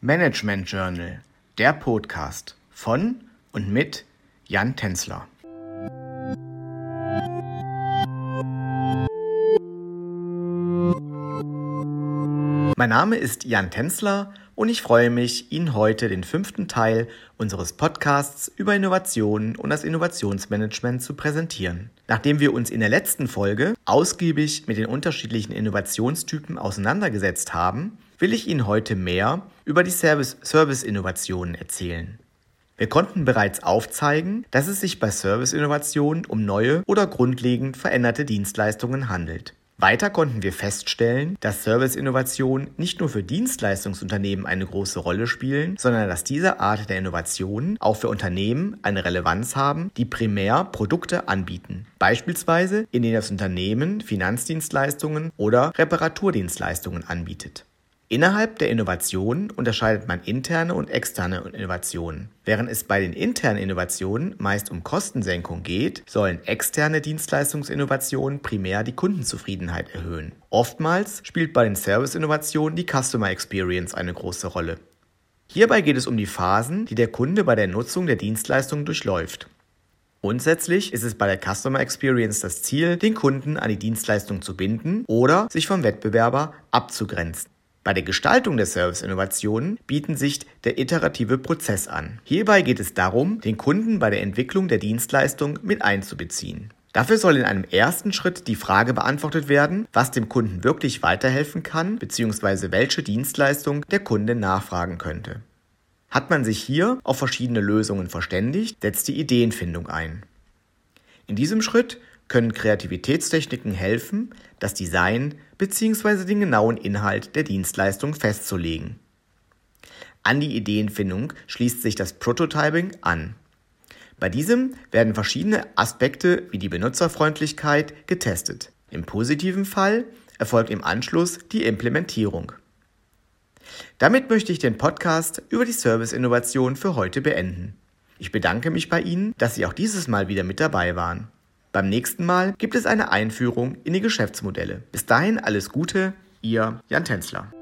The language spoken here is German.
Management Journal, der Podcast von und mit Jan Tänzler. Mein Name ist Jan Tänzler und ich freue mich, Ihnen heute den fünften Teil unseres Podcasts über Innovationen und das Innovationsmanagement zu präsentieren. Nachdem wir uns in der letzten Folge ausgiebig mit den unterschiedlichen Innovationstypen auseinandergesetzt haben, will ich Ihnen heute mehr über die Service-Innovationen erzählen. Wir konnten bereits aufzeigen, dass es sich bei Service-Innovationen um neue oder grundlegend veränderte Dienstleistungen handelt. Weiter konnten wir feststellen, dass Service-Innovationen nicht nur für Dienstleistungsunternehmen eine große Rolle spielen, sondern dass diese Art der Innovationen auch für Unternehmen eine Relevanz haben, die primär Produkte anbieten. Beispielsweise, indem das Unternehmen Finanzdienstleistungen oder Reparaturdienstleistungen anbietet. Innerhalb der Innovation unterscheidet man interne und externe Innovationen. Während es bei den internen Innovationen meist um Kostensenkung geht, sollen externe Dienstleistungsinnovationen primär die Kundenzufriedenheit erhöhen. Oftmals spielt bei den Service-Innovationen die Customer Experience eine große Rolle. Hierbei geht es um die Phasen, die der Kunde bei der Nutzung der Dienstleistung durchläuft. Grundsätzlich ist es bei der Customer Experience das Ziel, den Kunden an die Dienstleistung zu binden oder sich vom Wettbewerber abzugrenzen. Bei der Gestaltung der Service-Innovationen bieten sich der iterative Prozess an. Hierbei geht es darum, den Kunden bei der Entwicklung der Dienstleistung mit einzubeziehen. Dafür soll in einem ersten Schritt die Frage beantwortet werden, was dem Kunden wirklich weiterhelfen kann bzw. welche Dienstleistung der Kunde nachfragen könnte. Hat man sich hier auf verschiedene Lösungen verständigt, setzt die Ideenfindung ein. In diesem Schritt können Kreativitätstechniken helfen, das Design bzw. den genauen Inhalt der Dienstleistung festzulegen. An die Ideenfindung schließt sich das Prototyping an. Bei diesem werden verschiedene Aspekte wie die Benutzerfreundlichkeit getestet. Im positiven Fall erfolgt im Anschluss die Implementierung. Damit möchte ich den Podcast über die Service-Innovation für heute beenden. Ich bedanke mich bei Ihnen, dass Sie auch dieses Mal wieder mit dabei waren. Beim nächsten Mal gibt es eine Einführung in die Geschäftsmodelle. Bis dahin alles Gute, Ihr Jan Tänzler.